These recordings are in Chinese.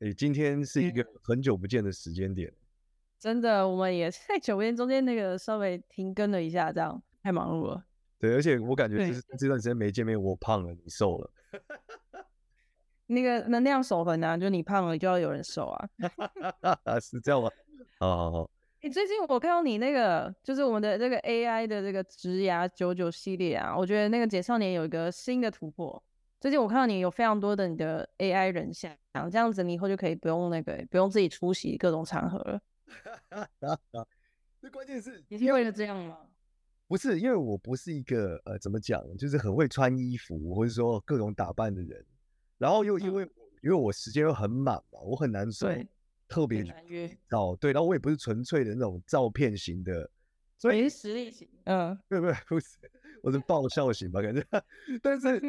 哎，今天是一个很久不见的时间点，真的，我们也太久不见，中间那个稍微停更了一下，这样太忙碌了。对，而且我感觉就是这段时间没见面，我胖了，你瘦了。那个能量守恒啊，就你胖了，就要有人瘦啊。是这样吗？好好好。哎，最近我看到你那个，就是我们的这个 AI 的这个职涯九九系列啊，我觉得那个简少年有一个新的突破。最近我看到你有非常多的你的 AI 人像，这样子你以后就可以不用那个不用自己出席各种场合了。这关键是你是为了这样吗？不是，因为我不是一个呃怎么讲，就是很会穿衣服或者说各种打扮的人。然后又因为、嗯、因为我时间又很满嘛，我很难说特别难约哦。对，然后我也不是纯粹的那种照片型的，所以实力型。嗯，没有没有不是，我是爆笑型吧，感觉。但是。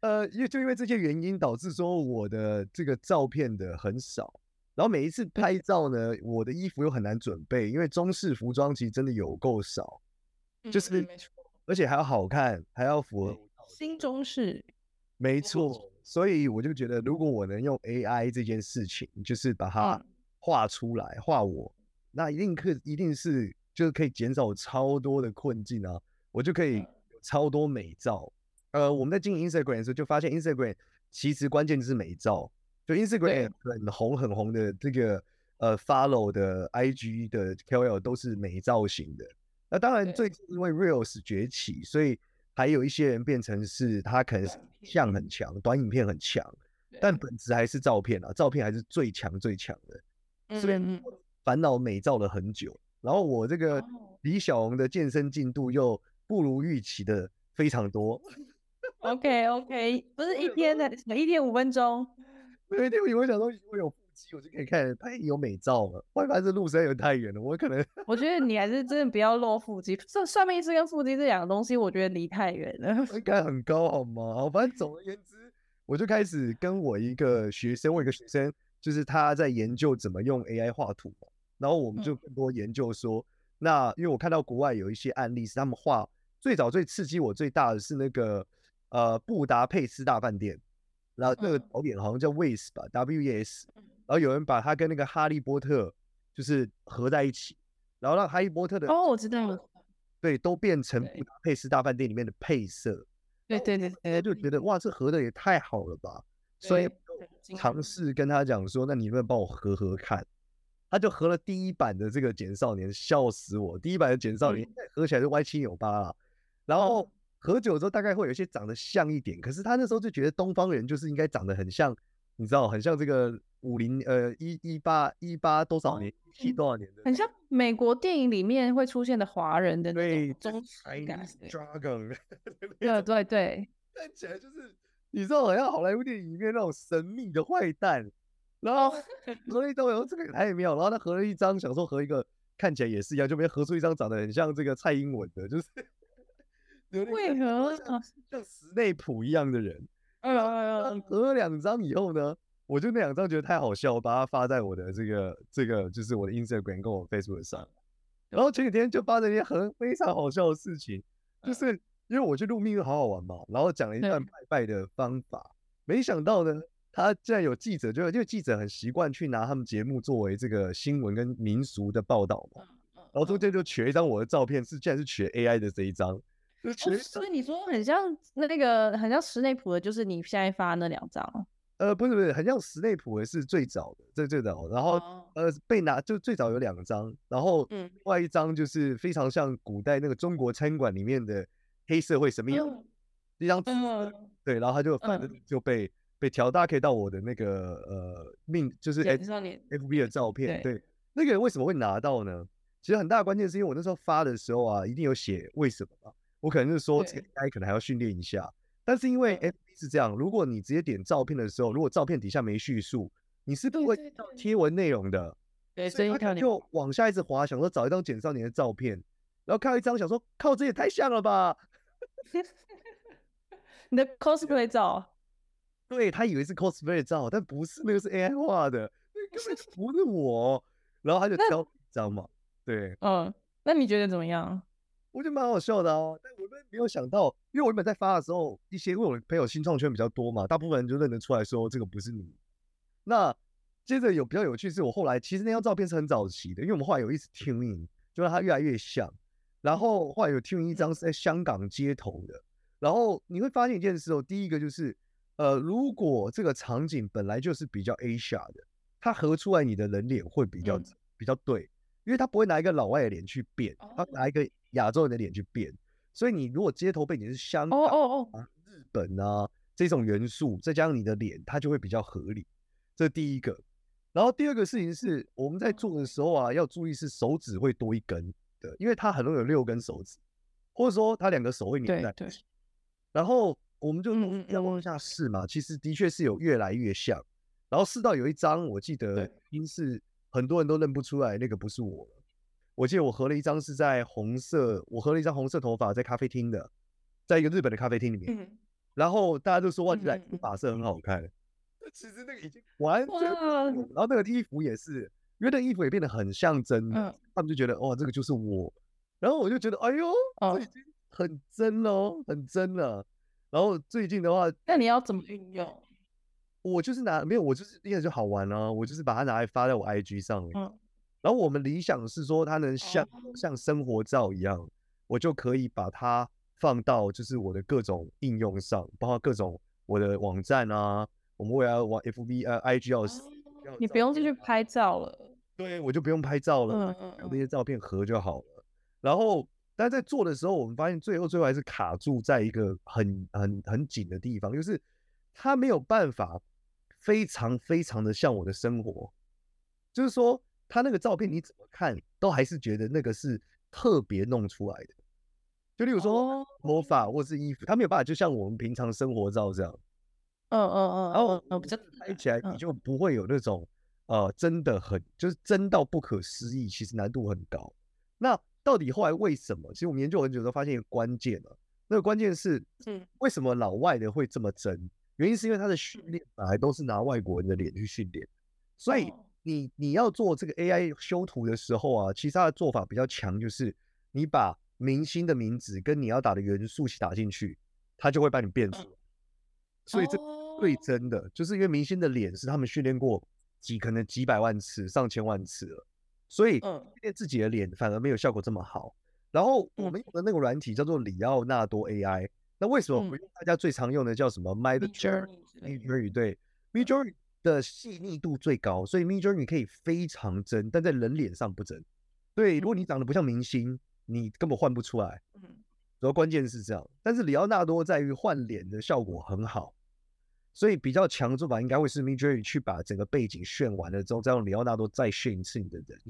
呃，因为就因为这些原因，导致说我的这个照片的很少，然后每一次拍照呢，我的衣服又很难准备，因为中式服装其实真的有够少，就是，而且还要好看，还要符合新中式，没错，所以我就觉得，如果我能用。AI 这件事情，就是把它画出来，画我，那一定可一定是就是可以减少超多的困境啊，我就可以有超多美照。呃，我们在经营 Instagram 的时候，就发现 Instagram 其实关键就是美照。就 Instagram 很红很红的这个呃 follow 的 IG 的 KOL 都是美照型的。那当然，最近因为 Reels 崛起，所以还有一些人变成是他可能像很强，短影片很强，但本质还是照片啊，照片还是最强最强的。这边 烦恼美照了很久，然后我这个李小龙的健身进度又不如预期的非常多。OK OK，不是一天的，每一天五分钟。每一天我想说，我有腹肌，我就可以看拍有美照了。外发这路实在有太远了，我可能。我觉得你还是真的不要露腹肌。算算命师跟腹肌这两个东西，我觉得离太远了。应该很高好吗？反正总而言之，我就开始跟我一个学生，我一个学生就是他在研究怎么用 AI 画图，然后我们就更多研究说，嗯、那因为我看到国外有一些案例是他们画最早最刺激我最大的是那个。呃，布达佩斯大饭店，然后那个导演好像叫 Wes 吧，W E S，然后有人把他跟那个哈利波特就是合在一起，然后让哈利波特的哦，我知道了，对，都变成布达佩斯大饭店里面的配色，对对对，哎，就觉得哇，这合的也太好了吧，所以尝试跟他讲说，那你能不能帮我合合看？他就合了第一版的这个简少年，笑死我，第一版的简少年合起来就歪七扭八啊，然后。喝酒之后大概会有一些长得像一点，可是他那时候就觉得东方人就是应该长得很像，你知道，很像这个五零呃一一八一八多少年七多少年的，很像美国电影里面会出现的华人的对中式感，dragon，对对对，看起来就是你知道，好像好莱坞电影里面那种神秘的坏蛋，然后 合一张，然后这个也太妙，然后他合了一张，想说合一个看起来也是一样，就没合出一张长得很像这个蔡英文的，就是。为何像像史内普一样的人？哎呀哎呀！合了两张以后呢，我就那两张觉得太好笑，我把它发在我的这个这个就是我的 Instagram 跟我 Facebook 上。然后前几天就发生一件很非常好笑的事情，就是因为我去录命运好好玩嘛，然后讲了一段拜拜的方法，没想到呢，他竟然有记者，就因为记者很习惯去拿他们节目作为这个新闻跟民俗的报道嘛，然后中间就取了一张我的照片，是竟然是取 AI 的这一张。哦、所以你说很像那那个很像史内普的，就是你现在发那两张。呃，不是不是，很像史内普的是最早的，最最早。然后、哦、呃被拿就最早有两张，然后另外一张就是非常像古代那个中国餐馆里面的黑社会什么样，一张纸。对，然后他就反正就被、嗯、被调，大家可以到我的那个呃命就是 F B 的照片，对，对那个人为什么会拿到呢？其实很大的关键是因为我那时候发的时候啊，一定有写为什么。我可能是说，这个 AI 可能还要训练一下，但是因为 FB 是这样，如果你直接点照片的时候，如果照片底下没叙述，你是不会贴文内容的。对，所以他就往下一直滑，想说找一张简少年的照片，然后看到一张，想说靠，这也太像了吧！你的 cosplay 照，对，他以为是 cosplay 照，但不是，那个是 AI 画的，那根本就不是我。然后他就挑一张嘛，对，嗯，那你觉得怎么样？我觉得蛮好笑的哦，但我们没有想到，因为我原本在发的时候，一些因为我朋友新创圈比较多嘛，大部分人就认得出来说这个不是你。那接着有比较有趣是，我后来其实那张照片是很早期的，因为我们后来有一直 tune in，就让它越来越像。然后后来有 in 一张是在香港街头的，然后你会发现一件事哦，第一个就是，呃，如果这个场景本来就是比较 Asia 的，它合出来你的人脸会比较、嗯、比较对，因为他不会拿一个老外的脸去变，他拿一个亚洲人的脸去变。所以你如果街头背景是香港、啊、日本啊这种元素，再加上你的脸，它就会比较合理。这是第一个。然后第二个事情是，我们在做的时候啊，要注意是手指会多一根的，因为它很容易有六根手指，或者说它两个手会粘在一起。然后我们就要往下试嘛，其实的确是有越来越像。然后试到有一张，我记得应是很多人都认不出来，那个不是我。我记得我合了一张是在红色，我合了一张红色头发在咖啡厅的，在一个日本的咖啡厅里面。然后大家都说哇，这发色很好看。其实那个已经完全，然后那个衣服也是，因为那衣服也变得很像真的，嗯、他们就觉得哇，这个就是我。然后我就觉得，哎呦，这已经很真了，很真了。然后最近的话，那你要怎么运用？我就是拿没有，我就是因为就好玩啊，我就是把它拿来发在我 IG 上面。嗯、然后我们理想是说，它能像、哦、像生活照一样，我就可以把它放到就是我的各种应用上，包括各种我的网站啊。我们未来往 FB 呃 IG 要，你不用进去拍照了，对，我就不用拍照了，嗯嗯，那些照片合就好了。然后，但在做的时候，我们发现最后最后还是卡住在一个很很很紧的地方，就是它没有办法非常非常的像我的生活，就是说，它那个照片你怎么看都还是觉得那个是特别弄出来的。就例如说魔法或是衣服，他没有办法就像我们平常生活照这样。嗯嗯嗯，然后嗯，拍起来你就不会有那种呃，真的很就是真到不可思议，其实难度很高。那到底后来为什么？其实我们研究很久都发现一个关键了，那个关键是，嗯，为什么老外的会这么真？原因是因为他的训练本来都是拿外国人的脸去训练，所以你你要做这个 AI 修图的时候啊，其实它的做法比较强，就是你把明星的名字跟你要打的元素去打进去，它就会把你变出来。所以这。最真的，就是因为明星的脸是他们训练过几可能几百万次、上千万次了，所以训练自己的脸反而没有效果这么好。然后我们用的那个软体叫做里奥纳多 AI，那为什么不用大家最常用的叫什么 Midjourney？Midjourney 对，Midjourney 的细腻度最高，所以 Midjourney 可以非常真，但在人脸上不真。对，如果你长得不像明星，你根本换不出来。主要关键是这样，但是里奥纳多在于换脸的效果很好。所以比较强的做法应该会是 Midjourney 去把整个背景炫完了之后，再用里奥纳多再炫一次你的人，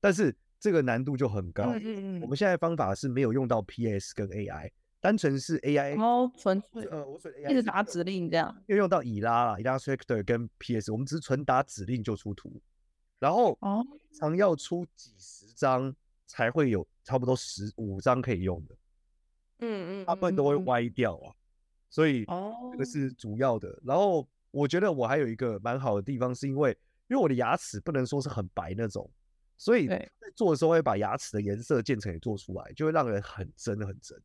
但是这个难度就很高。嗯嗯嗯。我们现在方法是没有用到 PS 跟 AI，单纯是 AI，哦，纯粹呃，我纯 AI 一直打指令这样，又用到以拉啦，Illustrator 跟 PS，我们只是纯打指令就出图，然后哦，常要出几十张才会有差不多十五张可以用的，嗯嗯，大部分都会歪掉啊。所以哦这个是。主要的，然后我觉得我还有一个蛮好的地方，是因为因为我的牙齿不能说是很白那种，所以在做的时候会把牙齿的颜色渐层也做出来，就会让人很真很真。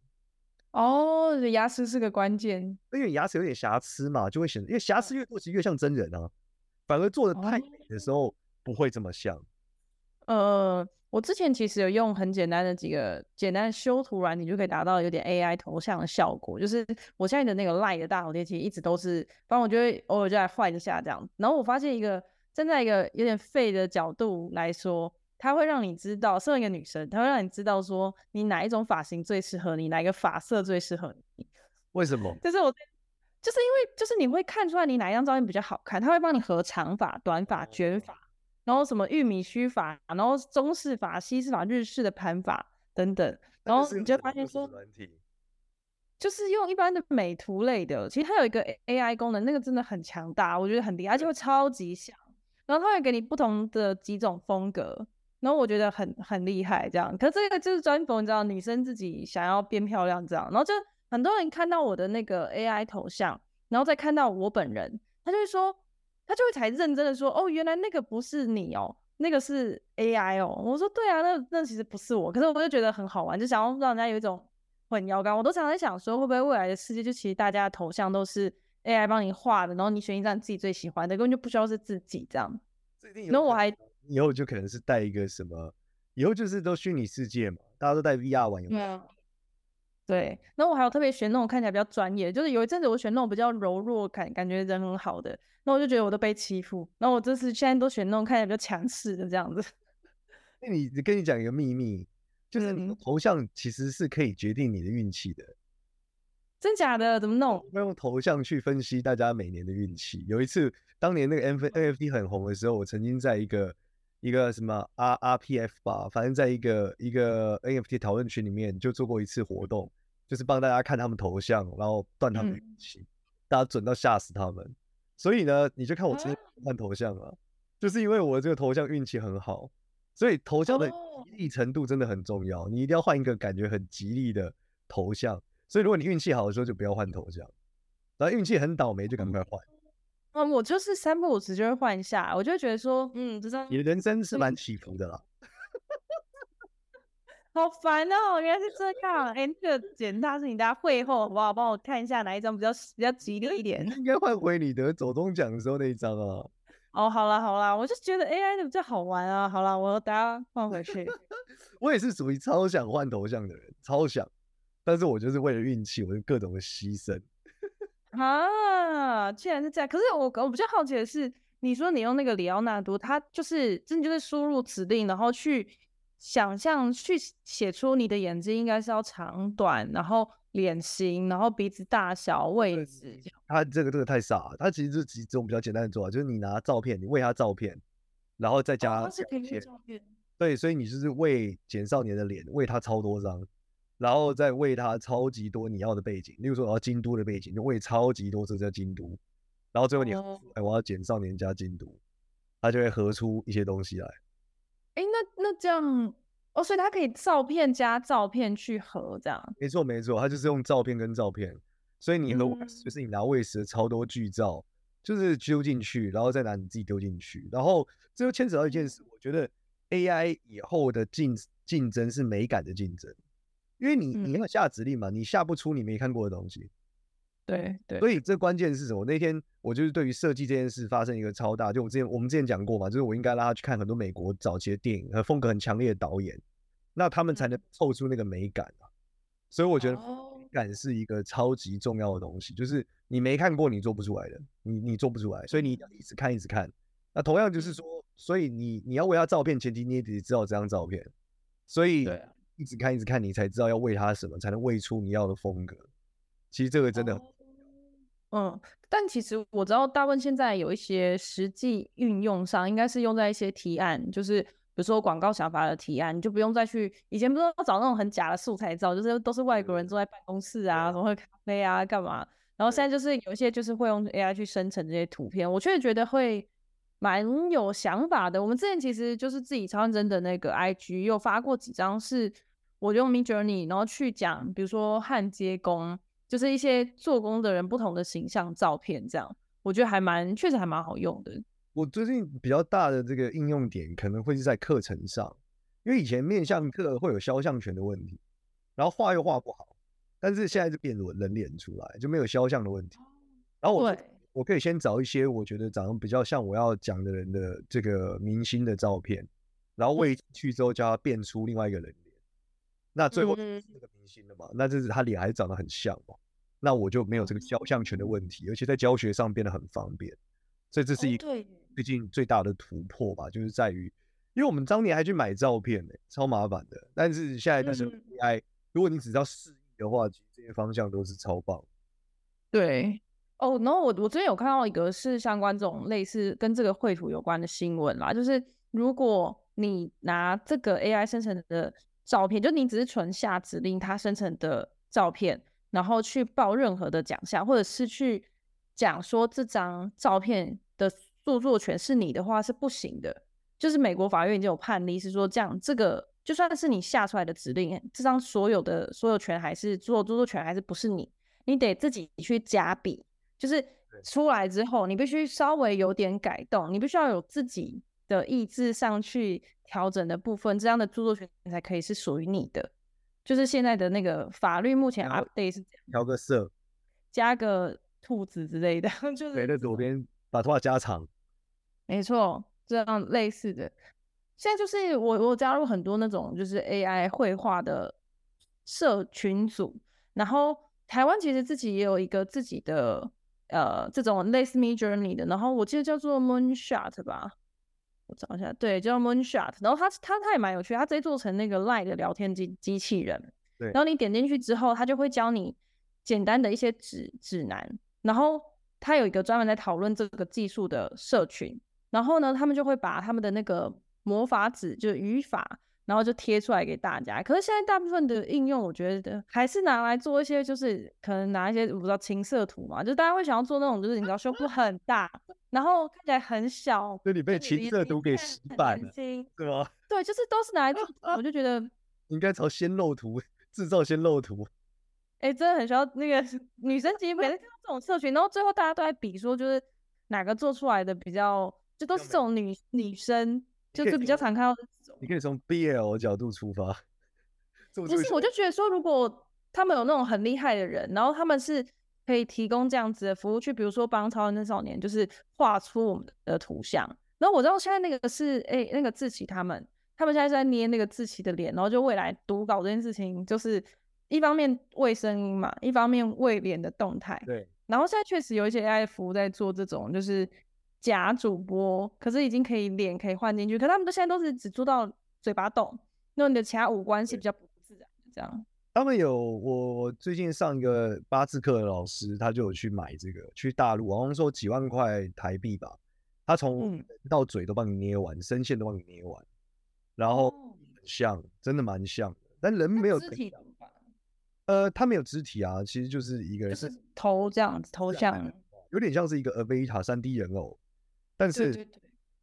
哦，牙齿是个关键，因为牙齿有点瑕疵嘛，就会显得，因为瑕疵越多其实越像真人啊，反而做的太美的时候不会这么像。呃。我之前其实有用很简单的几个简单的修图软体，你就可以达到有点 AI 头像的效果。就是我现在的那个 Line 的大头贴，其实一直都是，反正我就会偶尔就来换一下这样。然后我发现一个站在一个有点废的角度来说，它会让你知道，身为一个女生，它会让你知道说你哪一种发型最适合你，哪一个发色最适合你。为什么？就是我，就是因为就是你会看出来你哪一张照片比较好看，它会帮你合长发、短发、卷发。然后什么玉米须发，然后中式发、西式发、日式的盘发等等，然后你就发现说，就是用一般的美图类的，其实它有一个 AI 功能，那个真的很强大，我觉得很厉害，而且会超级像。然后他会给你不同的几种风格，然后我觉得很很厉害这样。可是这个就是专访，你知道，女生自己想要变漂亮这样，然后就很多人看到我的那个 AI 头像，然后再看到我本人，他就会说，他就会才认真的说，哦，原来那个不是你哦，那个是 AI 哦。我说对啊，那那其实不是我，可是我就觉得很好玩，就想要让人家有一种混淆感。我都常常在想说，会不会未来的世界就其实大家的头像都是。AI 帮你画的，然后你选一张自己最喜欢的，根本就不需要是自己这样。然后我还以后就可能是带一个什么，以后就是都虚拟世界嘛，大家都带 VR 玩游戏。嗯。对，然后我还有特别选那种看起来比较专业，就是有一阵子我选那种比较柔弱感，感觉人很好的，那我就觉得我都被欺负。然后我这次现在都选那种看起来比较强势的这样子。那你跟你讲一个秘密，就是你的头像其实是可以决定你的运气的。真假的？怎么弄？要用头像去分析大家每年的运气。有一次，当年那个 NFT 很红的时候，我曾经在一个一个什么 R RPF 吧，反正在一个一个 NFT 讨论群里面就做过一次活动，就是帮大家看他们头像，然后断他们运气，嗯、大家准到吓死他们。所以呢，你就看我今天换头像啊，就是因为我这个头像运气很好，所以头像的吉利程度真的很重要，你一定要换一个感觉很吉利的头像。所以，如果你运气好的时候，就不要换头像；然后运气很倒霉，就赶快换。嗯，我就是三不五时就会换一下，我就会觉得说，嗯，这张你的人生是蛮起伏的啦。好烦哦，原来是这样。哎、欸，那个简大是你大家会后好不好？帮我看一下哪一张比较比较吉利一点。应该换回你得走中奖的时候那一张啊。哦，好啦好啦，我就觉得 AI 的比较好玩啊。好啦，我等下换回去。我也是属于超想换头像的人，超想。但是我就是为了运气，我就各种的牺牲啊！既然是这样，可是我我比较好奇的是，你说你用那个里奥纳多，他就是真的就是输入指令，然后去想象去写出你的眼睛应该是要长短，然后脸型，然后鼻子大小位置。他这个这个太傻了，他其实就是几种比较简单的做法，就是你拿照片，你喂他照片，然后再加、哦、是照片。对，所以你就是喂简少年的脸，喂他超多张。然后再喂它超级多你要的背景，例如说我要京都的背景，就喂超级多，这叫京都。然后最后你，哎、哦，我要减少年加京都，它就会合出一些东西来。哎，那那这样，哦，所以它可以照片加照片去合这样？没错没错，它就是用照片跟照片，所以你和、嗯、就是你拿喂食的超多剧照，就是丢进去，然后再拿你自己丢进去，然后这又牵扯到一件事，我觉得 AI 以后的竞竞争是美感的竞争。因为你你要下指令嘛，嗯，你下不出你没看过的东西。对对，所以这关键是什么？那天我就是对于设计这件事发生一个超大，就我之前我们之前讲过嘛，就是我应该拉他去看很多美国早期的电影和风格很强烈的导演，那他们才能凑出那个美感啊。所以我觉得美感是一个超级重要的东西，就是你没看过你做不出来的，你你做不出来，所以你一直看一直看。那同样就是说，所以你你要为他照片前提你也得知道这张照片，所以对。一直看，一直看，你才知道要喂它什么，才能喂出你要的风格。其实这个真的很，嗯，但其实我知道，大部分现在有一些实际运用上，应该是用在一些提案，就是比如说广告想法的提案，你就不用再去以前不是要找那种很假的素材照，就是都是外国人坐在办公室啊，什么喝咖啡啊，干嘛？然后现在就是有一些就是会用 AI 去生成这些图片，我确实觉得会。蛮有想法的。我们之前其实就是自己超认真的那个 IG 又发过几张，是我用 Midjourney 然后去讲，比如说焊接工，就是一些做工的人不同的形象照片，这样我觉得还蛮确实还蛮好用的。我最近比较大的这个应用点可能会是在课程上，因为以前面向课会有肖像权的问题，然后画又画不好，但是现在就变人人脸出来就没有肖像的问题，然后我。我可以先找一些我觉得长得比较像我要讲的人的这个明星的照片，然后喂去之后叫他变出另外一个人脸，那最后个明星的嘛，那这是他脸还是长得很像嘛，那我就没有这个肖像权的问题，而且在教学上变得很方便，所以这是一个最近最大的突破吧，就是在于，因为我们当年还去买照片呢，超麻烦的，但是现在但是 AI，如果你只要示意的话，其实这些方向都是超棒，对。哦，然后我我最近有看到一个是相关这种类似跟这个绘图有关的新闻啦，就是如果你拿这个 AI 生成的照片，就你只是纯下指令它生成的照片，然后去报任何的奖项，或者是去讲说这张照片的著作权是你的话是不行的。就是美国法院已经有判例是说，这样这个就算是你下出来的指令，这张所有的所有权还是著作权还是不是你，你得自己去加笔。就是出来之后，你必须稍微有点改动，你必须要有自己的意志上去调整的部分，这样的著作权才可以是属于你的。就是现在的那个法律目前 update 是调个色，加个兔子之类的，就是谁的左边把头发加长，没错。这样类似的，现在就是我我加入很多那种就是 AI 绘画的社群组，然后台湾其实自己也有一个自己的呃这种类似 Midjourney 的，然后我记得叫做 Moonshot 吧，我找一下，对，叫 Moonshot，然后它它它也蛮有趣，它直接做成那个 Line 的聊天机机器人，对，然后你点进去之后，它就会教你简单的一些指指南，然后它有一个专门在讨论这个技术的社群。然后呢，他们就会把他们的那个魔法指，就是语法，然后就贴出来给大家。可是现在大部分的应用，我觉得还是拿来做一些，就是可能拿一些我不知道情色图嘛，就大家会想要做那种，就是你知道胸部很大，然后看起来很小，就你被情色图给洗版了，对吗？对，就是都是拿来做，我就觉得 应该朝鲜露图制造鲜露图。哎，真的很需要那个女生其实每次看到这种社群，然后最后大家都在比说，就是哪个做出来的比较。就都是这种女女生，就是比较常看到。你可以从 BL 角度出发。不是我就觉得说，如果他们有那种很厉害的人，然后他们是可以提供这样子的服务，去比如说帮超人少年，就是画出我们的图像。然后我知道现在那个是哎、欸，那个志奇他们，他们现在是在捏那个志奇的脸，然后就未来读稿这件事情，就是一方面为声音嘛，一方面为脸的动态。对。然后现在确实有一些 AI 服务在做这种，就是。假主播，可是已经可以脸可以换进去，可是他们都现在都是只做到嘴巴动，那你的其他五官是比较不自然的这样。他们有我最近上一个八字课的老师，他就有去买这个，去大陆，好像说几万块台币吧，他从到嘴都帮你捏完，声、嗯、线都帮你捏完，然后很像，真的蛮像的，但人没有肢体的吧？呃，他没有肢体啊，其实就是一个人是、就是、头这样子，头像有点像是一个 Avata 三 D 人偶。但是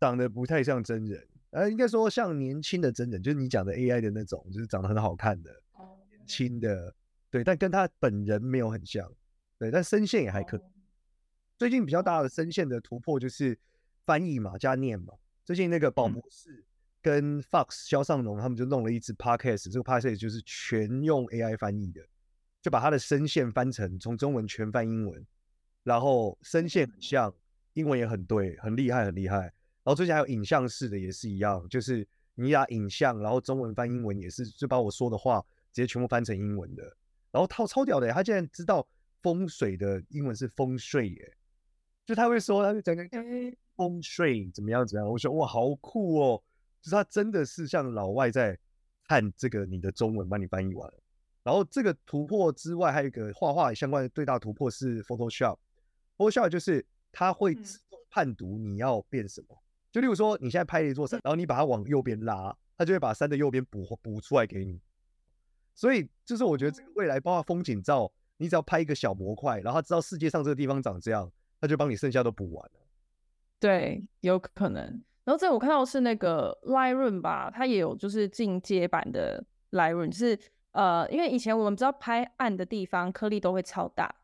长得不太像真人，呃，应该说像年轻的真人，就是你讲的 AI 的那种，就是长得很好看的，年轻的，对，但跟他本人没有很像，对，但声线也还可以。最近比较大的声线的突破就是翻译嘛，加念嘛。最近那个宝博士跟 Fox 肖尚龙他们就弄了一支 Podcast，这个 Podcast 就是全用 AI 翻译的，就把他的声线翻成从中文全翻英文，然后声线很像。英文也很对，很厉害，很厉害。然后最近还有影像式的也是一样，就是你打影像，然后中文翻英文也是，就把我说的话直接全部翻成英文的。然后他超屌的，他竟然知道风水的英文是风水耶，就他会说，他就讲讲风水怎么样怎样。我说哇，好酷哦，就是他真的是像老外在看这个你的中文帮你翻译完。然后这个突破之外，还有一个画画相关的最大突破是 Photoshop，Photoshop 就是。它会自动判读你要变什么，嗯、就例如说你现在拍了一座山，然后你把它往右边拉，它就会把山的右边补补出来给你。所以就是我觉得这个未来包括风景照，你只要拍一个小模块，然后它知道世界上这个地方长这样，它就帮你剩下都补完了。对，有可能。然后这我看到是那个 Lightroom 吧，它也有就是进阶版的 Lightroom，就是呃，因为以前我们知道拍暗的地方颗粒都会超大。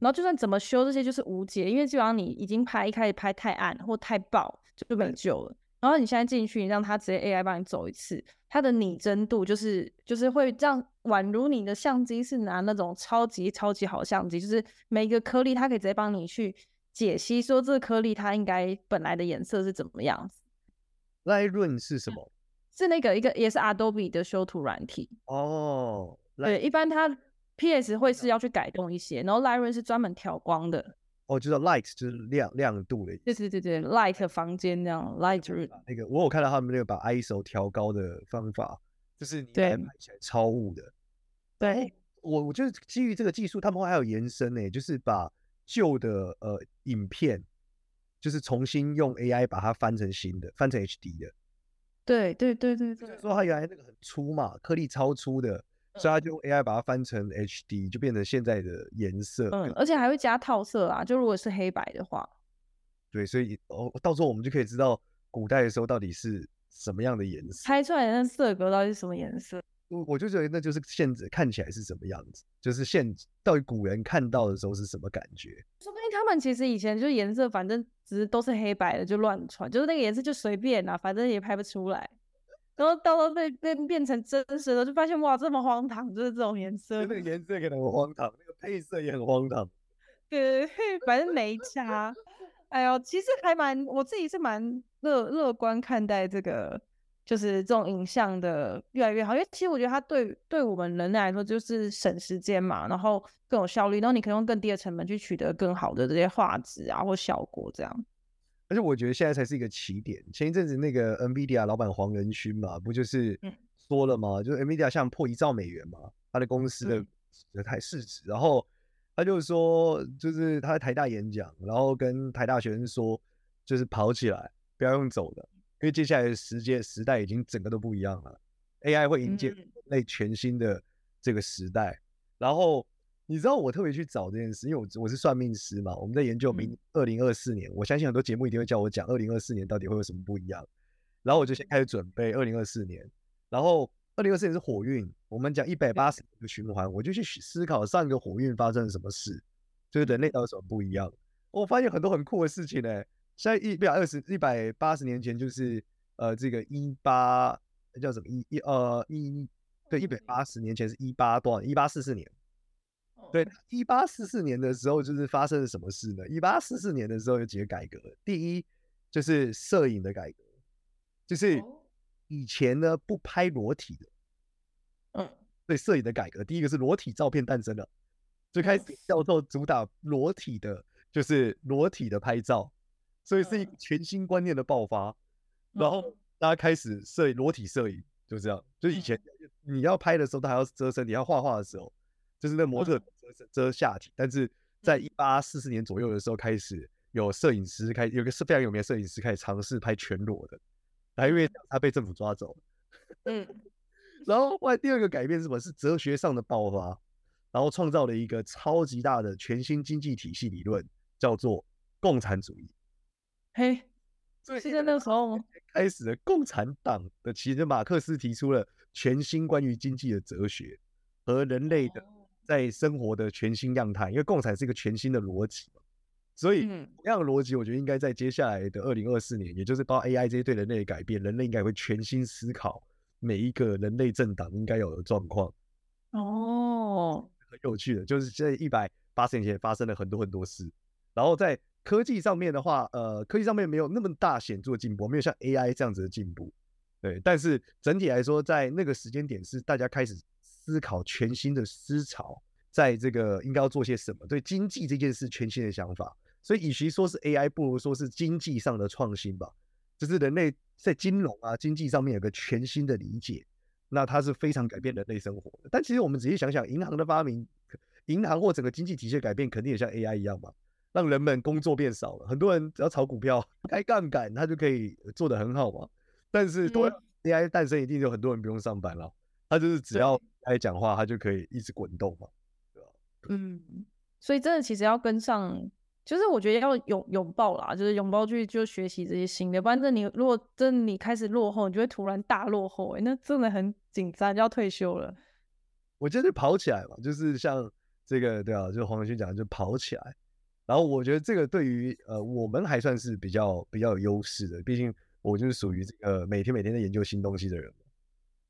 然后就算怎么修这些就是无解，因为基本上你已经拍一开始拍太暗或太爆就没救了。然后你现在进去，你让它直接 AI 帮你走一次，它的拟真度就是就是会这样，宛如你的相机是拿那种超级超级好相机，就是每一个颗粒它可以直接帮你去解析，说这个颗粒它应该本来的颜色是怎么样子。Lightroom 是什么？是那个一个也是 Adobe 的修图软体哦。Oh, 对，一般它。P.S. 会是要去改动一些，然后 Lightroom 是专门调光的。哦，就是 light 就是亮亮度的。对对对对，light 房间这样 Lightroom。那个我有看到他们那个把 ISO 调高的方法，就是你拍起来超雾的。对，我我觉得基于这个技术，他们会还有延伸呢，就是把旧的呃影片，就是重新用 AI 把它翻成新的，翻成 HD 的。对对对对对。就是说它原来那个很粗嘛，颗粒超粗的。所以他就用 AI 把它翻成 HD，就变成现在的颜色。嗯，而且还会加套色啊，就如果是黑白的话，对，所以哦，到时候我们就可以知道古代的时候到底是什么样的颜色，拍出来的那色格到底是什么颜色？我我就觉得那就是现在看起来是什么样子，就是现到底古人看到的时候是什么感觉？说不定他们其实以前就颜色反正只是都是黑白的就乱穿，就是那个颜色就随便啦，反正也拍不出来。然后到时候被变变成真实的，就发现哇，这么荒唐，就是这种颜色。那个颜色可能很荒唐，那个配色也很荒唐。对，反正没差。哎呦，其实还蛮，我自己是蛮乐乐观看待这个。就是这种影像的越来越好，因为其实我觉得它对对我们人类来说就是省时间嘛，然后更有效率，然后你可以用更低的成本去取得更好的这些画质啊或效果这样。而且我觉得现在才是一个起点。前一阵子那个 NVIDIA 老板黄仁勋嘛，不就是说了吗？嗯、就是 NVIDIA 像破一兆美元嘛，他的公司的台市值，然后他就说，就是他在台大演讲，然后跟台大学生说，就是跑起来，不要用走的。因为接下来的时间时代已经整个都不一样了，AI 会迎接人类全新的这个时代。嗯、然后你知道我特别去找这件事，因为我我是算命师嘛，我们在研究明二零二四年，嗯、我相信很多节目一定会叫我讲二零二四年到底会有什么不一样。然后我就先开始准备二零二四年，然后二零二四年是火运，我们讲一百八十年的循环，我就去思考上一个火运发生了什么事，就是人类到底有什么不一样。我发现很多很酷的事情呢、欸。现在一百二十一百八十年前就是呃这个一八叫什么一一呃一对一百八十年前是一八多少一八四四年，对一八四四年的时候就是发生了什么事呢？一八四四年的时候有几个改革，第一就是摄影的改革，就是以前呢不拍裸体的，嗯，对摄影的改革，第一个是裸体照片诞生了，最开始叫做主打裸体的，就是裸体的拍照。所以是一个。全新观念的爆发，然后大家开始摄影，裸体摄影，就这样。就以前你要拍的时候，他还要遮身你；要画画的时候，就是那模特遮遮下体。但是在一八四四年左右的时候，开始有摄影师开，有个是非常有名的摄影师开始尝试拍全裸的，还因为他被政府抓走了。嗯。然后外第二个改变是什么？是哲学上的爆发，然后创造了一个超级大的全新经济体系理论，叫做共产主义。嘿，所以现在那个时候开始了共产党的其实马克思提出了全新关于经济的哲学和人类的在生活的全新样态，因为共产是一个全新的逻辑，所以同样的逻辑，我觉得应该在接下来的二零二四年，也就是包括 AI 这些对人类的改变，人类应该会全新思考每一个人类政党应该有的状况。哦，很有趣的，就是在一百八十年前发生了很多很多事，然后在。科技上面的话，呃，科技上面没有那么大显著的进步，没有像 AI 这样子的进步，对。但是整体来说，在那个时间点是大家开始思考全新的思潮，在这个应该要做些什么，对经济这件事全新的想法。所以与其说是 AI，不如说是经济上的创新吧。就是人类在金融啊、经济上面有个全新的理解，那它是非常改变人类生活的。但其实我们仔细想想，银行的发明，银行或整个经济体系的改变，肯定也像 AI 一样嘛。让人们工作变少了，很多人只要炒股票开杠杆，他就可以做得很好嘛。但是，对 AI 诞生，一定有很多人不用上班了。他就是只要爱讲话，他就可以一直滚动嘛，对吧？嗯，所以真的其实要跟上，就是我觉得要拥拥抱啦，就是拥抱去就学习这些新的。不然，这你如果真的你开始落后，你就会突然大落后，欸，那真的很紧张，就要退休了。我觉得跑起来嘛，就是像这个对啊，就黄文勋讲的，就跑起来。然后我觉得这个对于呃我们还算是比较比较有优势的，毕竟我就是属于这个每天每天在研究新东西的人嘛。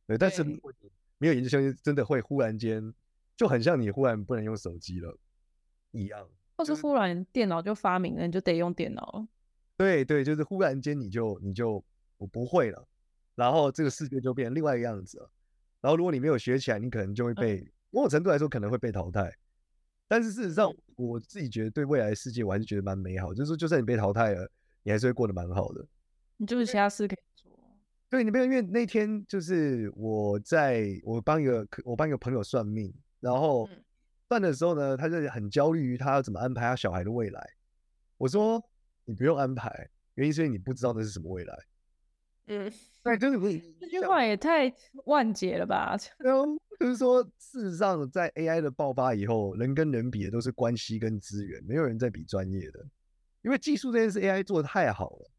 对，但是如果你没有研究新东西，真的会忽然间就很像你忽然不能用手机了一样，或是忽然电脑就发明了，你就得用电脑了。对对，就是忽然间你就你就我不会了，然后这个世界就变成另外一个样子了。然后如果你没有学起来，你可能就会被某种程度来说可能会被淘汰。但是事实上，我自己觉得对未来的世界，我还是觉得蛮美好。就是说，就算你被淘汰了，你还是会过得蛮好的。你就是其他事可以做。对，你没有，因为那天就是我在我帮一个我帮一个朋友算命，然后算的时候呢，他就很焦虑于他要怎么安排他小孩的未来。我说你不用安排，原因是因为你不知道那是什么未来。嗯。对，就是 这句话也太万解了吧？嗯，就是说，事实上，在 AI 的爆发以后，人跟人比的都是关系跟资源，没有人在比专业的。因为技术这件事 AI 做的太好了，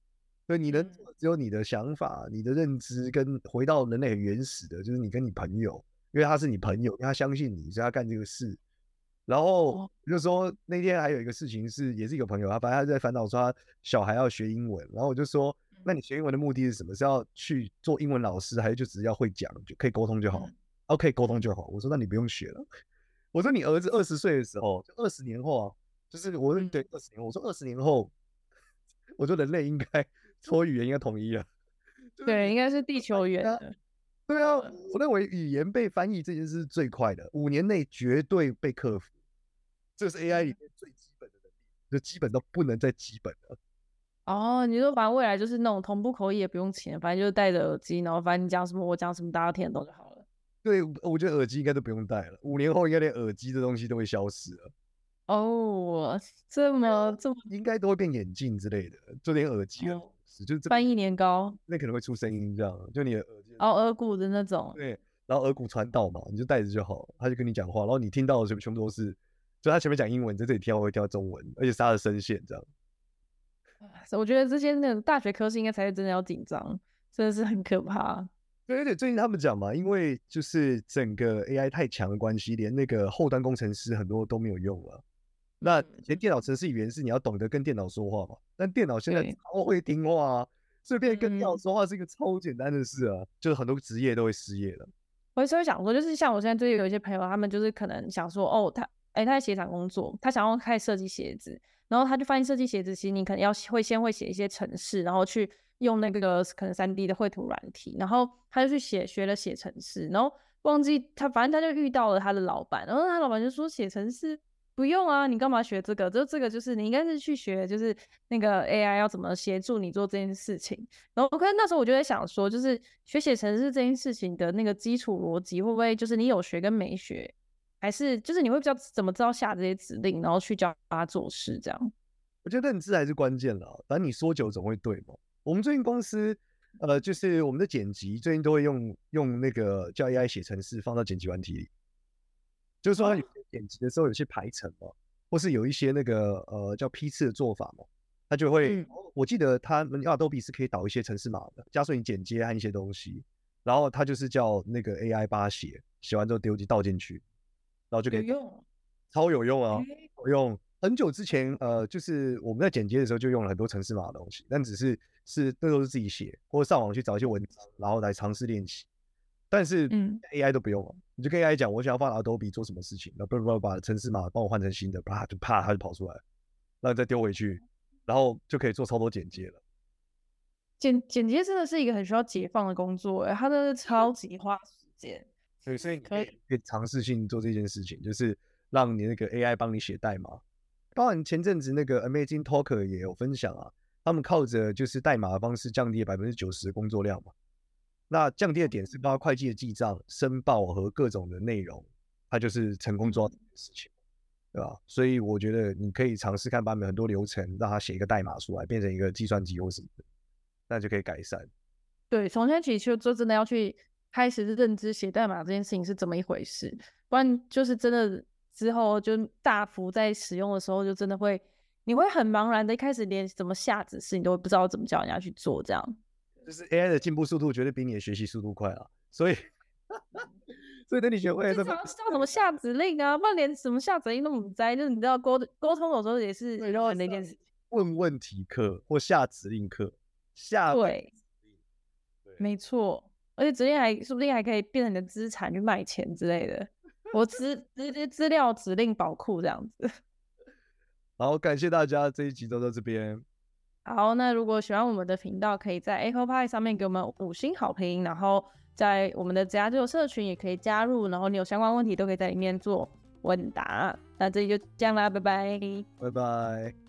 所以你能做只有你的想法、你的认知跟回到人类很原始的，就是你跟你朋友，因为他是你朋友，他相信你，所以他干这个事。然后就说那天还有一个事情是，也是一个朋友，他反正他在烦恼说他小孩要学英文，然后我就说，那你学英文的目的是什么？是要去做英文老师，还是就只是要会讲就可以沟通就好哦，可以沟通就好。我说那你不用学了。我说你儿子二十岁的时候，就二十年后啊，就是我说对二十年后，我说二十年后，我说人类应该说语言应该统一了，对，应该是地 球语言。对啊，我认为语言被翻译这件事是最快的，五年内绝对被克服。这是 AI 里面最基本的能力，就基本都不能再基本了。哦，你说反正未来就是那种同步口译也不用钱，反正就是戴着耳机，然后反正你讲什么我讲什么，大家听得懂就好了。对，我觉得耳机应该都不用戴了，五年后应该连耳机这东西都会消失了。哦，这么这么应该都会变眼镜之类的，就连耳机啊，就翻译年糕，那可能会出声音这样，就你的耳机哦，耳骨的那种。对，然后耳骨传导嘛，你就戴着就好，他就跟你讲话，然后你听到的全全部都是。就他前面讲英文，你在这里听我会听到中文，而且是他的声线这样。我觉得这些那种大学科系应该才是真的要紧张，真的是很可怕。对，而且最近他们讲嘛，因为就是整个 AI 太强的关系，连那个后端工程师很多都没有用了。那以前电脑程式语言是你要懂得跟电脑说话嘛，但电脑现在超会听话啊，所以变跟电脑说话是一个超简单的事啊，就是很多职业都会失业了。我有时候想说，就是像我现在最近有一些朋友，他们就是可能想说，哦，他。哎，他在鞋厂工作，他想要开始设计鞋子，然后他就发现设计鞋子，其实你可能要会先会写一些程式，然后去用那个可能三 D 的绘图软体，然后他就去写学了写程式，然后忘记他，反正他就遇到了他的老板，然后他老板就说写程式不用啊，你干嘛学这个？就这个就是你应该是去学，就是那个 AI 要怎么协助你做这件事情。然后可是那时候我就在想说，就是学写程式这件事情的那个基础逻辑，会不会就是你有学跟没学？还是就是你会比较怎么知道下这些指令，然后去教他做事这样？我觉得认知还是关键了。反正你说久总会对嘛。我们最近公司呃，就是我们的剪辑最近都会用用那个叫 AI 写程式放到剪辑软体里，就是说有些剪辑的时候有些排程嘛，或是有一些那个呃叫批次的做法嘛，他就会、嗯、我记得他们 Adobe 是可以导一些程式码的，加速你剪接和一些东西，然后他就是叫那个 AI 帮他写，写完之后丢进倒进去。然后就可以用，超有用啊！有用很久之前，呃，就是我们在剪接的时候就用了很多程式码的东西，但只是是那都是自己写，或者上网去找一些文章，然后来尝试练习。但是，嗯，AI 都不用了，你就跟 AI 讲，我想要放 Adobe 做什么事情，然后不不把城市码帮我换成新的，啪就啪它就跑出来，然后再丢回去，然后就可以做超多剪接了。剪剪接真的是一个很需要解放的工作，哎，它真的超级花时间。对，所以你可以可以尝试性做这件事情，就是让你那个 AI 帮你写代码。包含前阵子那个 Amazing Talker 也有分享啊，他们靠着就是代码的方式降低了百分之九十的工作量嘛。那降低的点是包括会计的记账、申报和各种的内容，它就是成功做到这件事情，对吧？所以我觉得你可以尝试看，把很多流程让它写一个代码出来，变成一个计算机或什么的，那就可以改善。对，从现在起就就真的要去。开始是认知写代码这件事情是怎么一回事，不然就是真的之后就大幅在使用的时候就真的会，你会很茫然的，一开始连怎么下指示你都会不知道怎么叫人家去做，这样。就是 AI 的进步速度绝对比你的学习速度快啊，所以，所以等你学会了，知道怎么下指令啊，不然连什么下指令都不在，就是你知道沟沟通有时候也是很那件事情。问问题课或下指令课，下对，对，没错。而且指令还说不定还可以变成你的资产去卖钱之类的，我资直接资料指令宝库这样子。好，感谢大家这一集都在这边。好，那如果喜欢我们的频道，可以在 Apple Pie 上面给我们五星好评，然后在我们的家就社群也可以加入，然后你有相关问题都可以在里面做问答。那这里就这样啦，拜拜，拜拜。